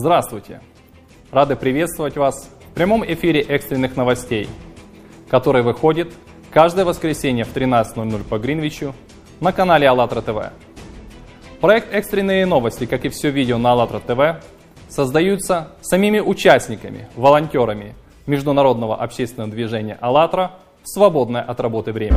Здравствуйте! Рады приветствовать вас в прямом эфире экстренных новостей, который выходит каждое воскресенье в 13.00 по Гринвичу на канале АЛЛАТРА ТВ. Проект «Экстренные новости», как и все видео на АЛЛАТРА ТВ, создаются самими участниками, волонтерами международного общественного движения «АЛЛАТРА» в свободное от работы время.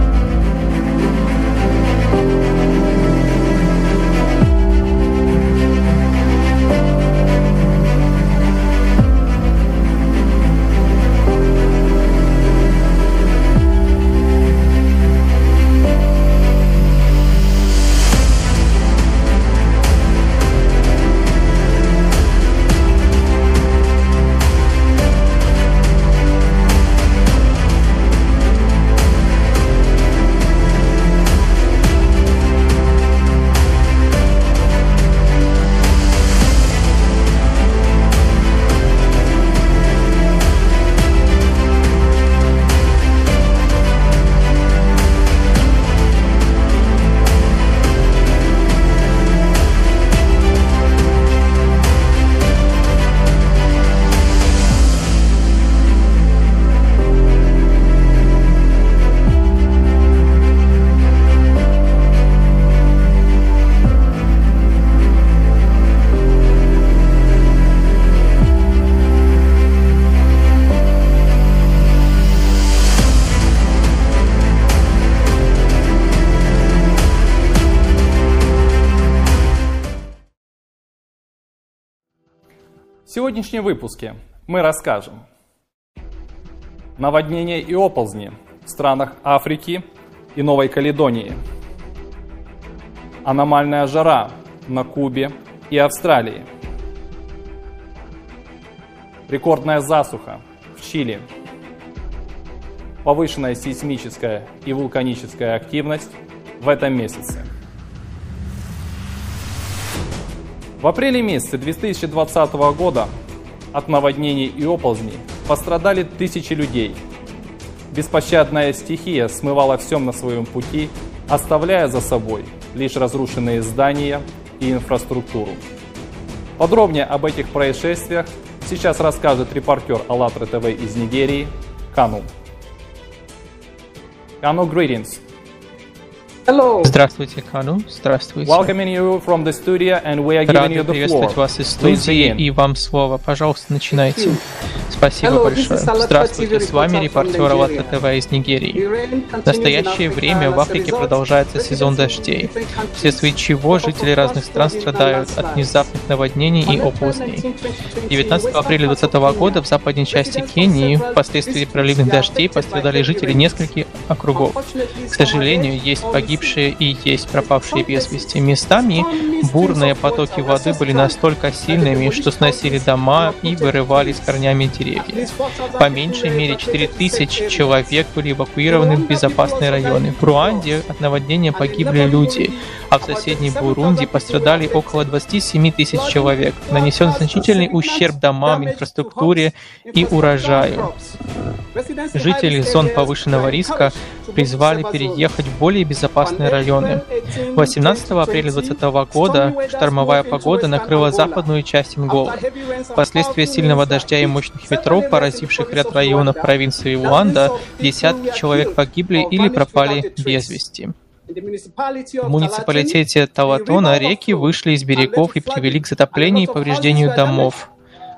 В сегодняшнем выпуске мы расскажем. Наводнения и оползни в странах Африки и Новой Каледонии, аномальная жара на Кубе и Австралии, рекордная засуха в Чили, повышенная сейсмическая и вулканическая активность в этом месяце. В апреле месяце 2020 года от наводнений и оползней пострадали тысячи людей. Беспощадная стихия смывала все на своем пути, оставляя за собой лишь разрушенные здания и инфраструктуру. Подробнее об этих происшествиях сейчас расскажет репортер АЛЛАТРА ТВ из Нигерии Кану. Кану, greetings. Hello. Здравствуйте, Кану. Здравствуйте. Welcoming you from the studio and we are giving Рады you the приветствовать floor. вас из студии и вам слово. Пожалуйста, начинайте. Спасибо большое. Здравствуйте, с вами репортер Nigeria. ТВ из Нигерии. В настоящее время в Африке продолжается сезон дождей, вследствие чего жители разных стран страдают от внезапных наводнений и оползней. 19 апреля 2020 года в западной части Кении впоследствии проливных дождей пострадали жители нескольких округов. К сожалению, есть погибшие и есть пропавшие без вести. Местами бурные потоки воды были настолько сильными, что сносили дома и вырывали с корнями деревья. По меньшей мере 4000 человек были эвакуированы в безопасные районы. В Руанде от наводнения погибли люди, а в соседней Бурунди пострадали около 27 тысяч человек. Нанесен значительный ущерб домам, инфраструктуре и урожаю. Жители зон повышенного риска призвали переехать в более безопасные районы. 18 апреля 2020 года штормовая погода накрыла западную часть Анголы. Впоследствии сильного дождя и мощных ветров, поразивших ряд районов провинции Луанда, десятки человек погибли или пропали без вести. В муниципалитете Талатона реки вышли из берегов и привели к затоплению и повреждению домов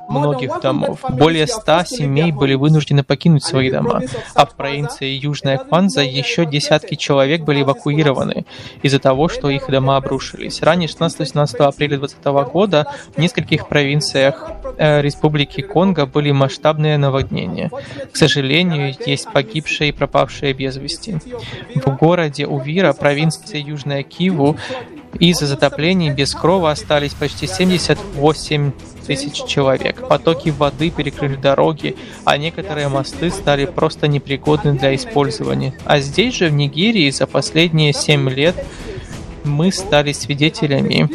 многих домов. Более ста семей были вынуждены покинуть свои дома, а в провинции Южная Кванза еще десятки человек были эвакуированы из-за того, что их дома обрушились. Ранее, 16-17 апреля 2020 года, в нескольких провинциях э, Республики Конго были масштабные наводнения. К сожалению, есть погибшие и пропавшие без вести. В городе Увира, провинции Южная Киву, из-за затоплений без крова остались почти 78 тысяч человек. Потоки воды перекрыли дороги, а некоторые мосты стали просто непригодны для использования. А здесь же, в Нигерии, за последние 7 лет мы стали свидетелями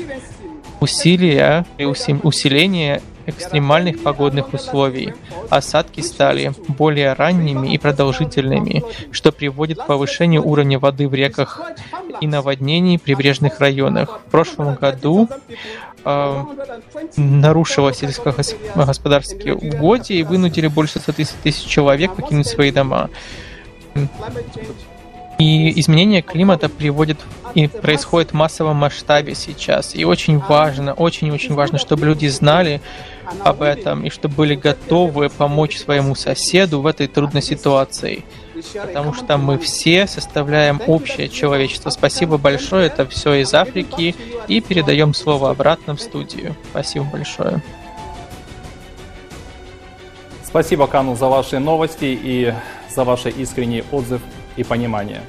усилия и уси- усиления экстремальных погодных условий. Осадки стали более ранними и продолжительными, что приводит к повышению уровня воды в реках и наводнений в прибрежных районах. В прошлом году э, нарушило сельскохозяйственные угодья и вынудили больше 130 тысяч человек покинуть свои дома. И изменение климата приводит и происходит в массовом масштабе сейчас. И очень важно, очень-очень важно, чтобы люди знали об этом и чтобы были готовы помочь своему соседу в этой трудной ситуации. Потому что мы все составляем общее человечество. Спасибо большое. Это все из Африки. И передаем слово обратно в студию. Спасибо большое. Спасибо, Кану, за ваши новости и за ваш искренний отзыв и понимание.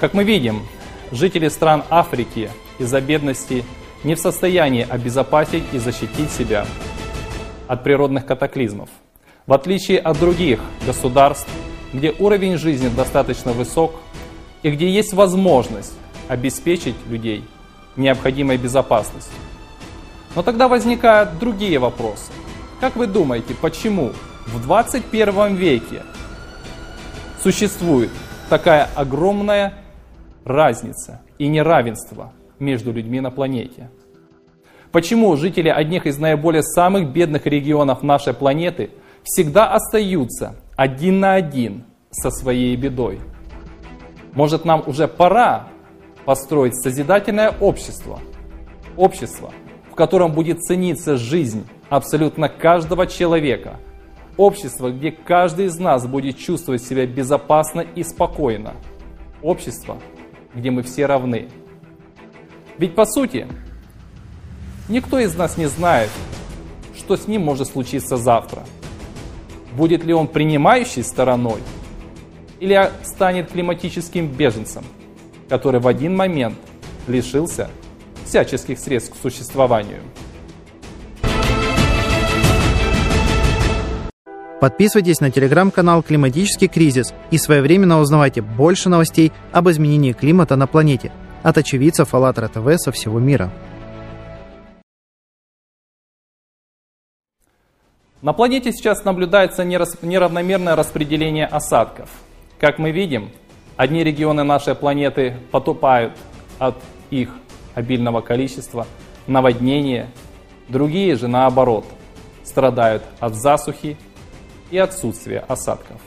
Как мы видим, жители стран Африки из-за бедности не в состоянии обезопасить и защитить себя от природных катаклизмов. В отличие от других государств, где уровень жизни достаточно высок и где есть возможность обеспечить людей необходимой безопасностью. Но тогда возникают другие вопросы. Как вы думаете, почему в 21 веке существует такая огромная разница и неравенство между людьми на планете. Почему жители одних из наиболее самых бедных регионов нашей планеты всегда остаются один на один со своей бедой? Может нам уже пора построить созидательное общество? Общество, в котором будет цениться жизнь абсолютно каждого человека. Общество, где каждый из нас будет чувствовать себя безопасно и спокойно. Общество, где мы все равны. Ведь по сути, никто из нас не знает, что с ним может случиться завтра. Будет ли он принимающей стороной или станет климатическим беженцем, который в один момент лишился всяческих средств к существованию. Подписывайтесь на телеграм-канал «Климатический кризис» и своевременно узнавайте больше новостей об изменении климата на планете от очевидцев АЛЛАТРА ТВ со всего мира. На планете сейчас наблюдается неравномерное распределение осадков. Как мы видим, одни регионы нашей планеты потупают от их обильного количества, наводнения, другие же наоборот страдают от засухи и отсутствие осадков.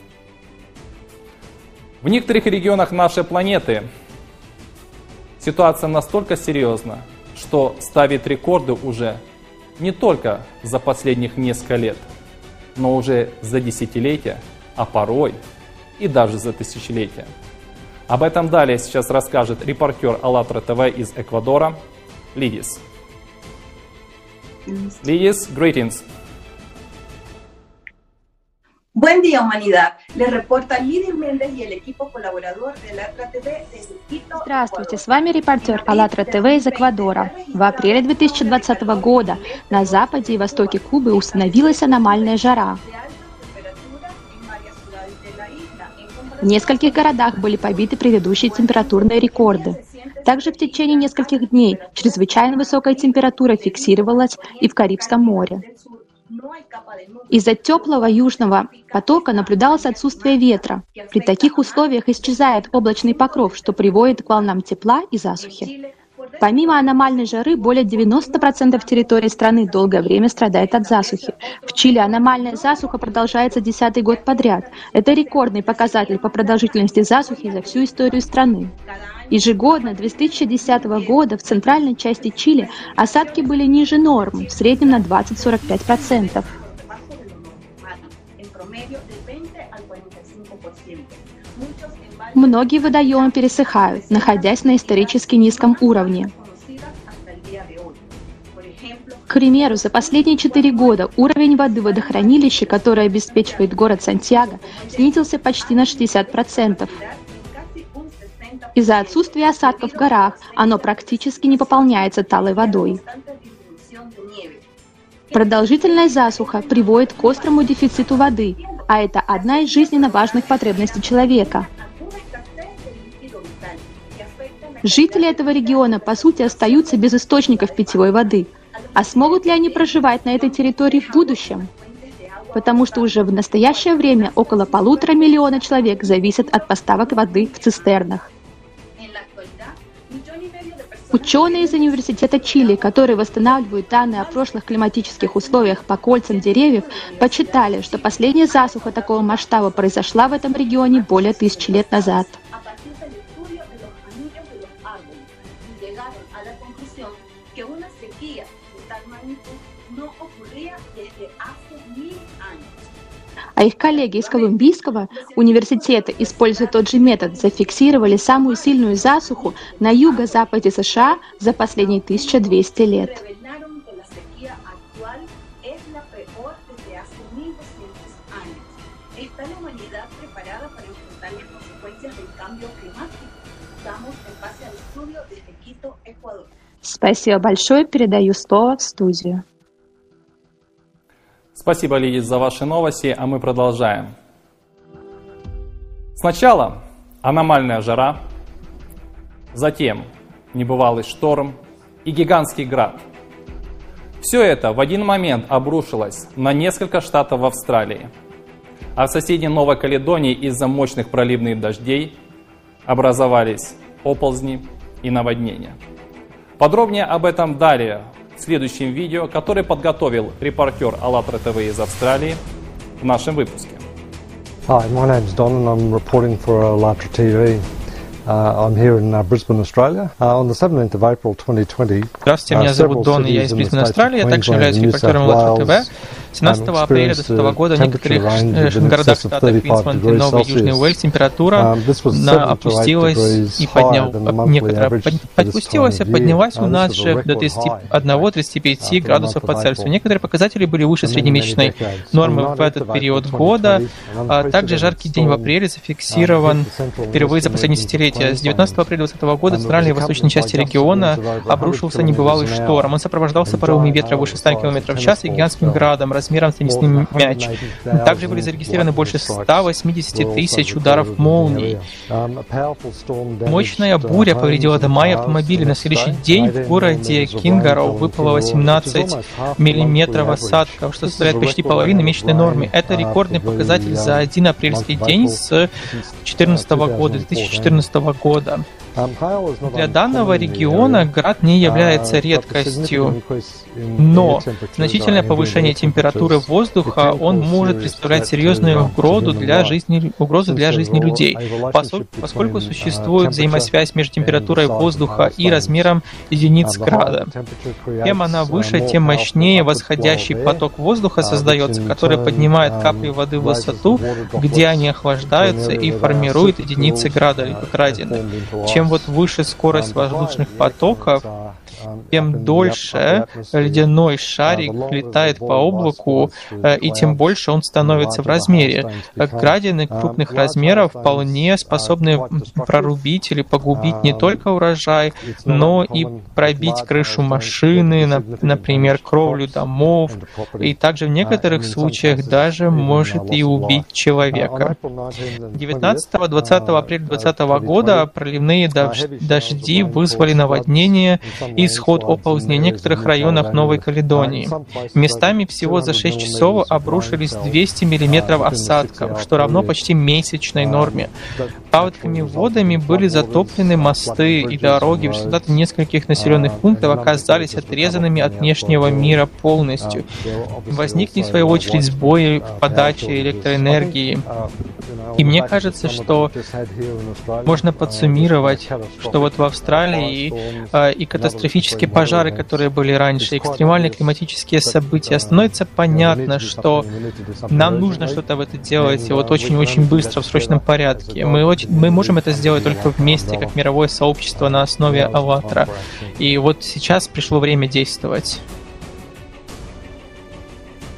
В некоторых регионах нашей планеты ситуация настолько серьезна, что ставит рекорды уже не только за последних несколько лет, но уже за десятилетия, а порой и даже за тысячелетия. Об этом далее сейчас расскажет репортер АЛЛАТРА ТВ из Эквадора Лидис. Лидис, greetings. Buen día, humanidad. Les reporta Lidia Méndez y el equipo colaborador de Alatra TV desde Quito. Здравствуйте, с вами репортер АЛЛАТРА ТВ из Эквадора. В апреле 2020 года на западе и востоке Кубы установилась аномальная жара. В нескольких городах были побиты предыдущие температурные рекорды. Также в течение нескольких дней чрезвычайно высокая температура фиксировалась и в Карибском море. Из-за теплого южного потока наблюдалось отсутствие ветра. При таких условиях исчезает облачный покров, что приводит к волнам тепла и засухи. Помимо аномальной жары, более 90% территории страны долгое время страдает от засухи. В Чили аномальная засуха продолжается десятый год подряд. Это рекордный показатель по продолжительности засухи за всю историю страны. Ежегодно 2010 года в центральной части Чили осадки были ниже норм, в среднем на 20-45%. Многие водоемы пересыхают, находясь на исторически низком уровне. К примеру, за последние четыре года уровень воды в водохранилище, которое обеспечивает город Сантьяго, снизился почти на 60%. Из-за отсутствия осадков в горах оно практически не пополняется талой водой. Продолжительная засуха приводит к острому дефициту воды, а это одна из жизненно важных потребностей человека. Жители этого региона, по сути, остаются без источников питьевой воды. А смогут ли они проживать на этой территории в будущем? Потому что уже в настоящее время около полутора миллиона человек зависят от поставок воды в цистернах. Ученые из Университета Чили, которые восстанавливают данные о прошлых климатических условиях по кольцам деревьев, подсчитали, что последняя засуха такого масштаба произошла в этом регионе более тысячи лет назад. А их коллеги из Колумбийского университета, используя тот же метод, зафиксировали самую сильную засуху на юго-западе США за последние 1200 лет. Спасибо большое. Передаю слово в студию. Спасибо, Лидия, за ваши новости, а мы продолжаем. Сначала аномальная жара, затем небывалый шторм и гигантский град. Все это в один момент обрушилось на несколько штатов в Австралии, а в соседней Новой Каледонии из-за мощных проливных дождей образовались оползни и наводнения. Подробнее об этом далее в следующем видео, который подготовил репортер АЛЛАТРА ТВ из Австралии в нашем выпуске. Hi, my name's Don and I'm reporting for АЛЛАТРА TV. Uh, I'm here in uh, Brisbane, Australia. Uh, on the 17th of April 2020, Здравствуйте, меня зовут Дон, и я из Брисбена, Австралии. Я также являюсь репортером АЛЛАТРА ТВ. 17 апреля 2020 года в некоторых городах штата Квинсленд и Новый Южный Уэльс температура опустилась и поднял, некоторая подпустилась, и поднялась у нас же до 31-35 градусов по Цельсию. Некоторые показатели были выше среднемесячной нормы в этот период года. А также жаркий день в апреле зафиксирован впервые за последние десятилетия. С 19 апреля 2020 года в центральной и восточной части региона обрушился небывалый шторм. Он сопровождался порывами ветра выше 100 км в час и гигантским градом размером с теннисный мяч. Также были зарегистрированы больше 180 тысяч ударов молний. Мощная буря повредила дома и автомобили. На следующий день в городе Кингароу выпало 18 миллиметров осадков, что составляет почти половину месячной нормы. Это рекордный показатель за один апрельский день с 2014 года, 2014 года. Для данного региона град не является редкостью, но значительное повышение температуры воздуха он может представлять серьезную угрозу для жизни, угрозу для жизни людей, поскольку существует взаимосвязь между температурой воздуха и размером единиц града. Чем она выше, тем мощнее восходящий поток воздуха создается, который поднимает капли воды в высоту, где они охлаждаются и формирует единицы града или градины. Чем чем вот выше скорость воздушных потоков, тем дольше ледяной шарик летает по облаку, э, и тем больше он становится в размере. Градины крупных размеров вполне способны прорубить или погубить не только урожай, но и пробить крышу машины, например, кровлю домов, и также в некоторых случаях даже может и убить человека. 19-20 апреля 2020 года проливные дожди вызвали наводнение и исход оползней в некоторых районах Новой Каледонии. Местами всего за 6 часов обрушились 200 мм осадков, что равно почти месячной норме. Паводками водами были затоплены мосты и дороги, в результате нескольких населенных пунктов оказались отрезанными от внешнего мира полностью. Возникли, в свою очередь, сбои в подаче электроэнергии. И мне кажется, что можно подсуммировать, что вот в Австралии и, а, и катастрофические пожары, которые были раньше, экстремальные климатические события, становится понятно, что нам нужно что-то в это делать, и вот очень-очень быстро, в срочном порядке. Мы, очень, мы можем это сделать только вместе, как мировое сообщество на основе «АЛЛАТРА». И вот сейчас пришло время действовать.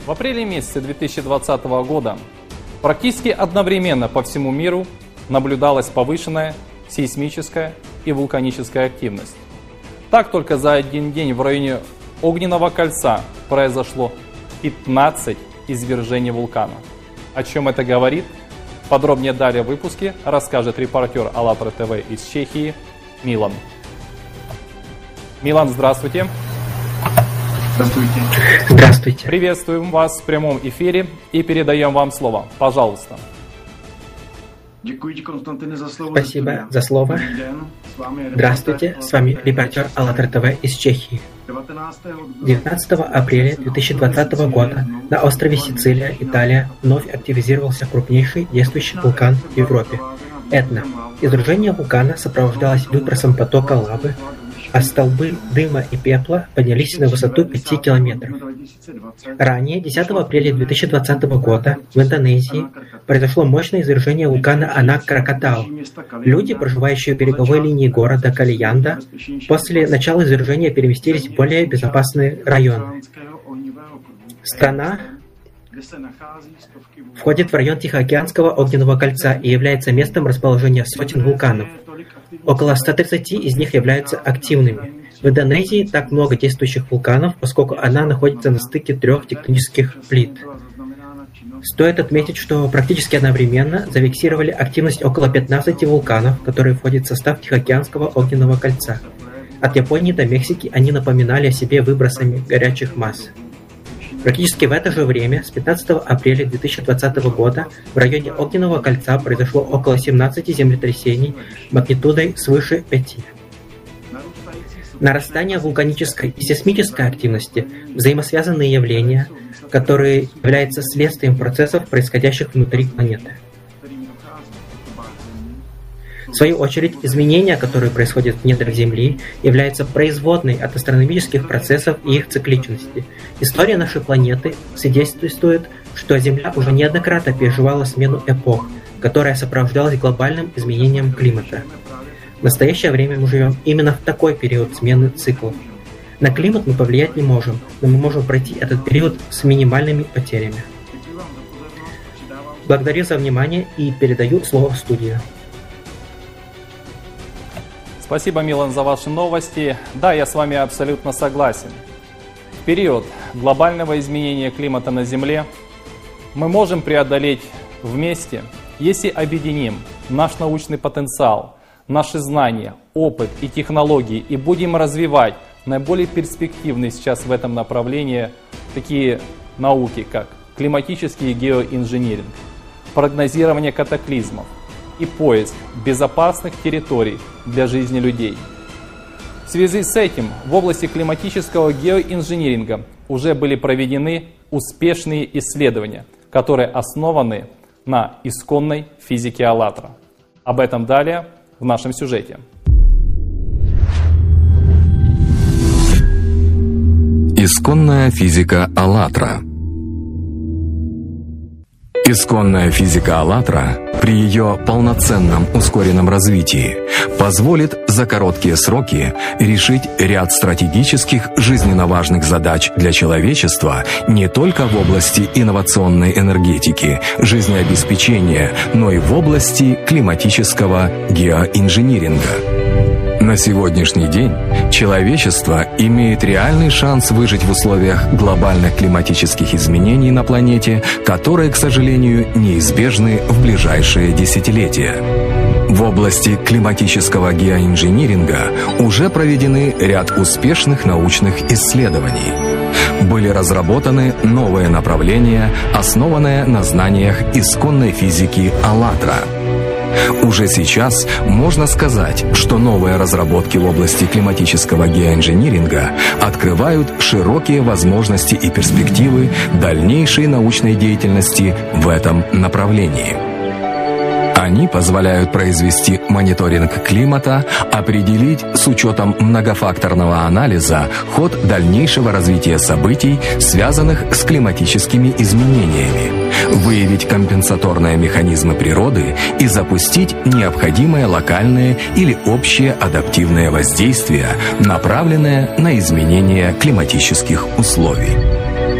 В апреле месяце 2020 года практически одновременно по всему миру наблюдалась повышенная сейсмическая и вулканическая активность. Так только за один день в районе Огненного кольца произошло 15 извержений вулкана. О чем это говорит? Подробнее далее в выпуске расскажет репортер АЛЛАТРА ТВ из Чехии Милан. Милан, здравствуйте. Здравствуйте. Здравствуйте. Приветствуем вас в прямом эфире и передаем вам слово. Пожалуйста. Спасибо за слово. Здравствуйте, с вами репортер АЛЛАТРА ТВ из Чехии. 19 апреля 2020 года на острове Сицилия, Италия, вновь активизировался крупнейший действующий вулкан в Европе – Этна. Изружение вулкана сопровождалось выбросом потока лавы, а столбы дыма и пепла поднялись на высоту 5 километров. Ранее, 10 апреля 2020 года, в Индонезии произошло мощное извержение вулкана Анак Кракатау. Люди, проживающие в береговой линии города Калиянда, после начала извержения переместились в более безопасный район. Страна входит в район Тихоокеанского огненного кольца и является местом расположения сотен вулканов. Около 130 из них являются активными. В Индонезии так много действующих вулканов, поскольку она находится на стыке трех тектонических плит. Стоит отметить, что практически одновременно зафиксировали активность около 15 вулканов, которые входят в состав Тихоокеанского огненного кольца. От Японии до Мексики они напоминали о себе выбросами горячих масс. Практически в это же время, с 15 апреля 2020 года, в районе Огненного кольца произошло около 17 землетрясений магнитудой свыше 5. Нарастание вулканической и сейсмической активности – взаимосвязанные явления, которые являются следствием процессов, происходящих внутри планеты. В свою очередь, изменения, которые происходят в недрах Земли, являются производной от астрономических процессов и их цикличности. История нашей планеты свидетельствует, что Земля уже неоднократно переживала смену эпох, которая сопровождалась глобальным изменением климата. В настоящее время мы живем именно в такой период смены циклов. На климат мы повлиять не можем, но мы можем пройти этот период с минимальными потерями. Благодарю за внимание и передаю слово в студию. Спасибо, Милан, за ваши новости. Да, я с вами абсолютно согласен. В период глобального изменения климата на Земле мы можем преодолеть вместе, если объединим наш научный потенциал, наши знания, опыт и технологии и будем развивать наиболее перспективные сейчас в этом направлении такие науки, как климатический геоинжиниринг, прогнозирование катаклизмов, и поиск безопасных территорий для жизни людей. В связи с этим в области климатического геоинжиниринга уже были проведены успешные исследования, которые основаны на исконной физике АЛЛАТРА. Об этом далее в нашем сюжете. Исконная физика АЛЛАТРА Исконная физика АЛЛАТРА при ее полноценном ускоренном развитии позволит за короткие сроки решить ряд стратегических жизненно важных задач для человечества не только в области инновационной энергетики, жизнеобеспечения, но и в области климатического геоинжиниринга. На сегодняшний день человечество имеет реальный шанс выжить в условиях глобальных климатических изменений на планете, которые, к сожалению, неизбежны в ближайшие десятилетия. В области климатического геоинжиниринга уже проведены ряд успешных научных исследований. Были разработаны новые направления, основанные на знаниях исконной физики «АЛЛАТРА», уже сейчас можно сказать, что новые разработки в области климатического геоинжиниринга открывают широкие возможности и перспективы дальнейшей научной деятельности в этом направлении. Они позволяют произвести мониторинг климата, определить с учетом многофакторного анализа ход дальнейшего развития событий, связанных с климатическими изменениями, выявить компенсаторные механизмы природы и запустить необходимое локальное или общее адаптивное воздействие, направленное на изменение климатических условий.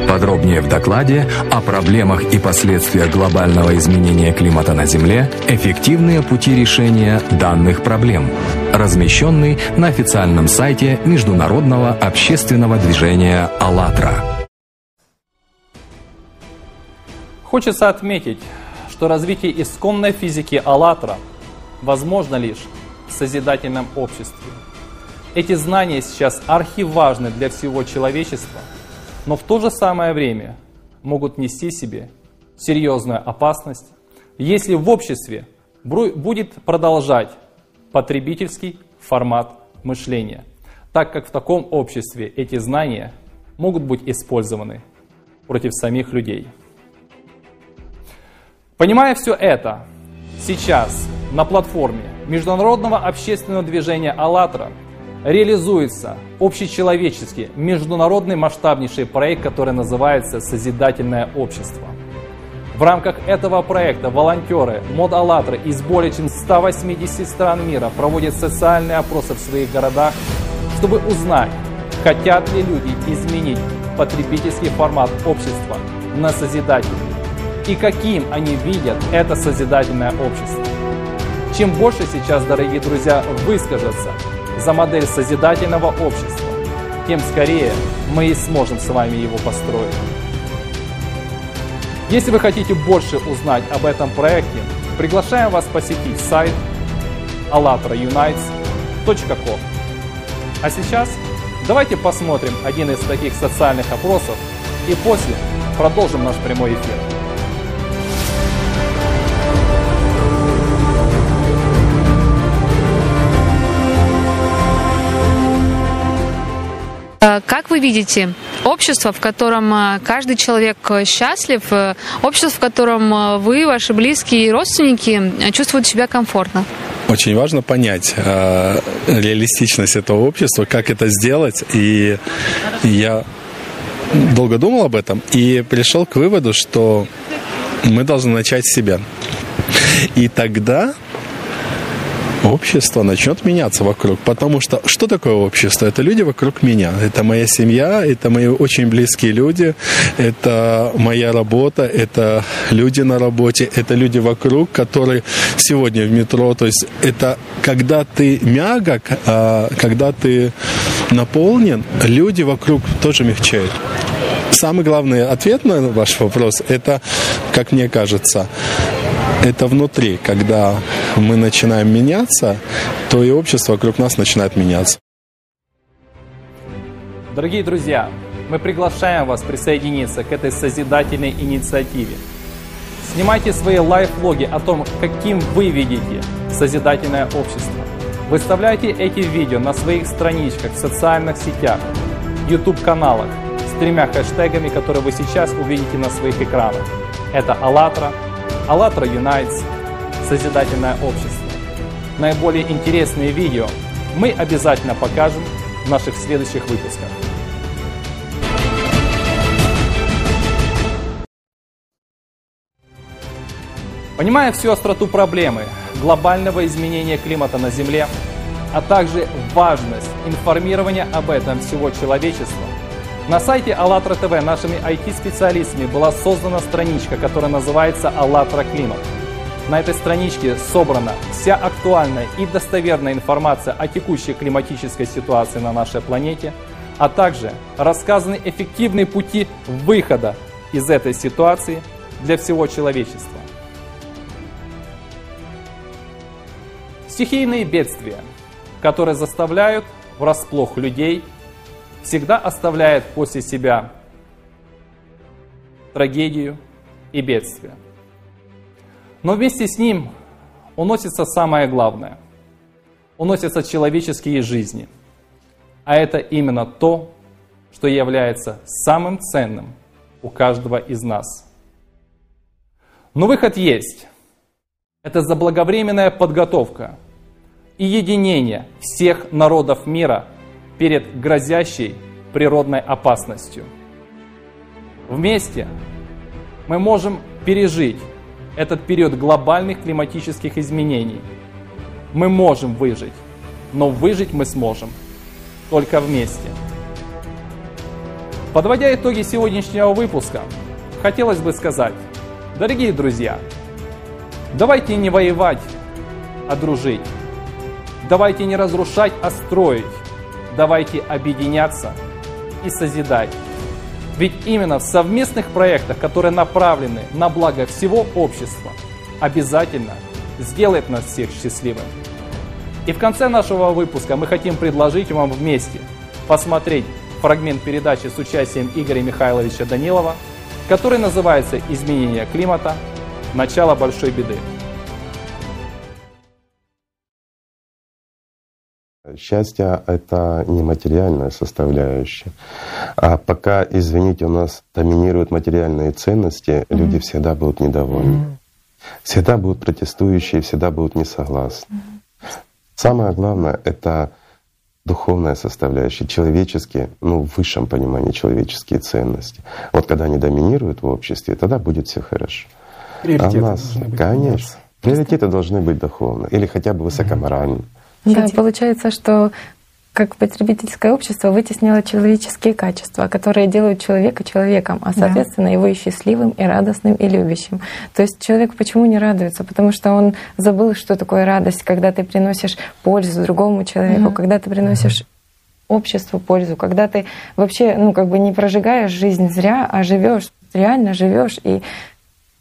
Подробнее в докладе о проблемах и последствиях глобального изменения климата на Земле, эффективные пути решения данных проблем, размещенный на официальном сайте Международного общественного движения «АЛЛАТРА». Хочется отметить, что развитие исконной физики «АЛЛАТРА» возможно лишь в созидательном обществе. Эти знания сейчас архиважны для всего человечества – но в то же самое время могут нести себе серьезную опасность, если в обществе будет продолжать потребительский формат мышления, так как в таком обществе эти знания могут быть использованы против самих людей. Понимая все это, сейчас на платформе международного общественного движения «АЛЛАТРА» реализуется общечеловеческий международный масштабнейший проект, который называется «Созидательное общество». В рамках этого проекта волонтеры МОД «АЛЛАТРА» из более чем 180 стран мира проводят социальные опросы в своих городах, чтобы узнать, хотят ли люди изменить потребительский формат общества на созидательный и каким они видят это созидательное общество. Чем больше сейчас, дорогие друзья, выскажется за модель созидательного общества, тем скорее мы и сможем с вами его построить. Если вы хотите больше узнать об этом проекте, приглашаем вас посетить сайт allatraunites.com. А сейчас давайте посмотрим один из таких социальных опросов и после продолжим наш прямой эфир. Как вы видите, общество, в котором э, каждый человек э, счастлив, общество, в котором вы, ваши близкие и родственники чувствуют себя комфортно? Очень важно понять э, реалистичность этого общества, как это сделать. И я долго думал об этом и пришел к выводу, что мы должны начать с себя. И тогда общество начнет меняться вокруг. Потому что что такое общество? Это люди вокруг меня. Это моя семья, это мои очень близкие люди, это моя работа, это люди на работе, это люди вокруг, которые сегодня в метро. То есть это когда ты мягок, а когда ты наполнен, люди вокруг тоже мягчают. Самый главный ответ на ваш вопрос – это, как мне кажется, это внутри, когда мы начинаем меняться, то и общество вокруг нас начинает меняться. Дорогие друзья, мы приглашаем вас присоединиться к этой созидательной инициативе. Снимайте свои лайф-логи о том, каким вы видите созидательное общество. Выставляйте эти видео на своих страничках в социальных сетях, YouTube-каналах с тремя хэштегами, которые вы сейчас увидите на своих экранах. Это «АЛЛАТРА», «АЛЛАТРА Юнайтс», «Созидательное общество». Наиболее интересные видео мы обязательно покажем в наших следующих выпусках. Понимая всю остроту проблемы глобального изменения климата на Земле, а также важность информирования об этом всего человечества, на сайте АЛЛАТРА ТВ нашими IT-специалистами была создана страничка, которая называется «АЛЛАТРА Климат». На этой страничке собрана вся актуальная и достоверная информация о текущей климатической ситуации на нашей планете, а также рассказаны эффективные пути выхода из этой ситуации для всего человечества. Стихийные бедствия, которые заставляют врасплох людей, всегда оставляют после себя трагедию и бедствие. Но вместе с ним уносится самое главное. Уносятся человеческие жизни. А это именно то, что является самым ценным у каждого из нас. Но выход есть. Это заблаговременная подготовка и единение всех народов мира перед грозящей природной опасностью. Вместе мы можем пережить этот период глобальных климатических изменений. Мы можем выжить, но выжить мы сможем только вместе. Подводя итоги сегодняшнего выпуска, хотелось бы сказать, дорогие друзья, давайте не воевать, а дружить. Давайте не разрушать, а строить. Давайте объединяться и созидать. Ведь именно в совместных проектах, которые направлены на благо всего общества, обязательно сделает нас всех счастливыми. И в конце нашего выпуска мы хотим предложить вам вместе посмотреть фрагмент передачи с участием Игоря Михайловича Данилова, который называется «Изменение климата. Начало большой беды». Счастье — это не материальная составляющая. А пока, извините, у нас доминируют материальные ценности, mm-hmm. люди всегда будут недовольны. Mm-hmm. Всегда будут протестующие, всегда будут не согласны. Mm-hmm. Самое главное — это духовная составляющая, человеческие, ну, в высшем понимании человеческие ценности. Вот когда они доминируют в обществе, тогда будет все хорошо. А у нас, конечно, приоритеты должны быть духовны или хотя бы высокоморальны. Да, получается, что как потребительское общество вытеснило человеческие качества, которые делают человека человеком, а соответственно да. его и счастливым, и радостным, и любящим. То есть человек почему не радуется? Потому что он забыл, что такое радость, когда ты приносишь пользу другому человеку, mm когда ты приносишь обществу пользу, когда ты вообще, ну, как бы не прожигаешь жизнь зря, а живешь, реально живешь, и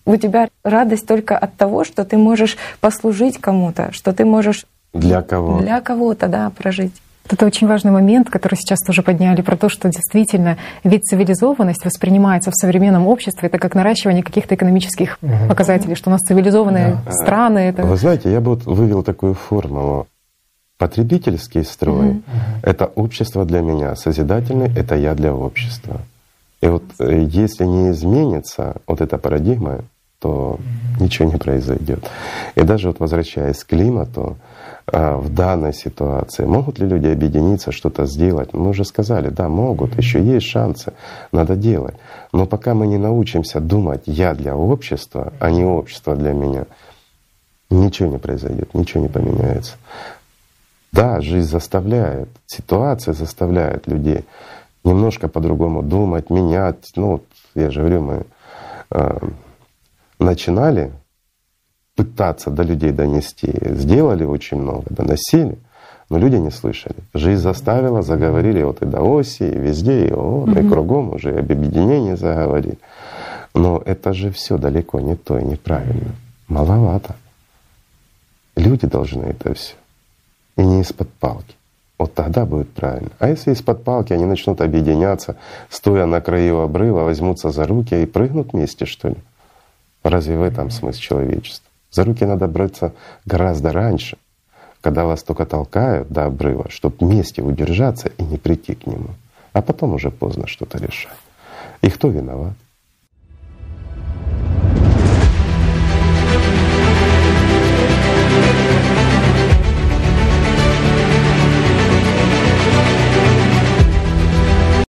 у тебя радость только от того, что ты можешь послужить кому-то, что ты можешь для кого? Для кого-то, да, прожить. Это очень важный момент, который сейчас тоже подняли, про то, что действительно ведь цивилизованность воспринимается в современном обществе это как наращивание каких-то экономических угу. показателей, что у нас цивилизованные да. страны. Это... Вы знаете, я бы вот вывел такую формулу. Потребительский строй угу. — это общество для меня, созидательный — это я для общества. И вот э, если не изменится вот эта парадигма, то ничего не произойдет. И даже вот возвращаясь к климату, в данной ситуации. Могут ли люди объединиться, что-то сделать? Мы уже сказали, да, могут, еще есть шансы, надо делать. Но пока мы не научимся думать «я для общества», а не «общество для меня», ничего не произойдет, ничего не поменяется. Да, жизнь заставляет, ситуация заставляет людей немножко по-другому думать, менять. Ну, я же говорю, мы э, начинали пытаться до людей донести. Сделали очень много, доносили, но люди не слышали. Жизнь заставила, заговорили вот и до оси, и везде, и ООН, mm-hmm. и кругом уже об объединении заговорили. Но это же все далеко не то и неправильно. Маловато. Люди должны это все. И не из-под палки. Вот тогда будет правильно. А если из-под палки они начнут объединяться, стоя на краю обрыва, возьмутся за руки и прыгнут вместе, что ли? Разве в этом смысл человечества? За руки надо браться гораздо раньше, когда вас только толкают до обрыва, чтобы вместе удержаться и не прийти к нему. А потом уже поздно что-то решать. И кто виноват?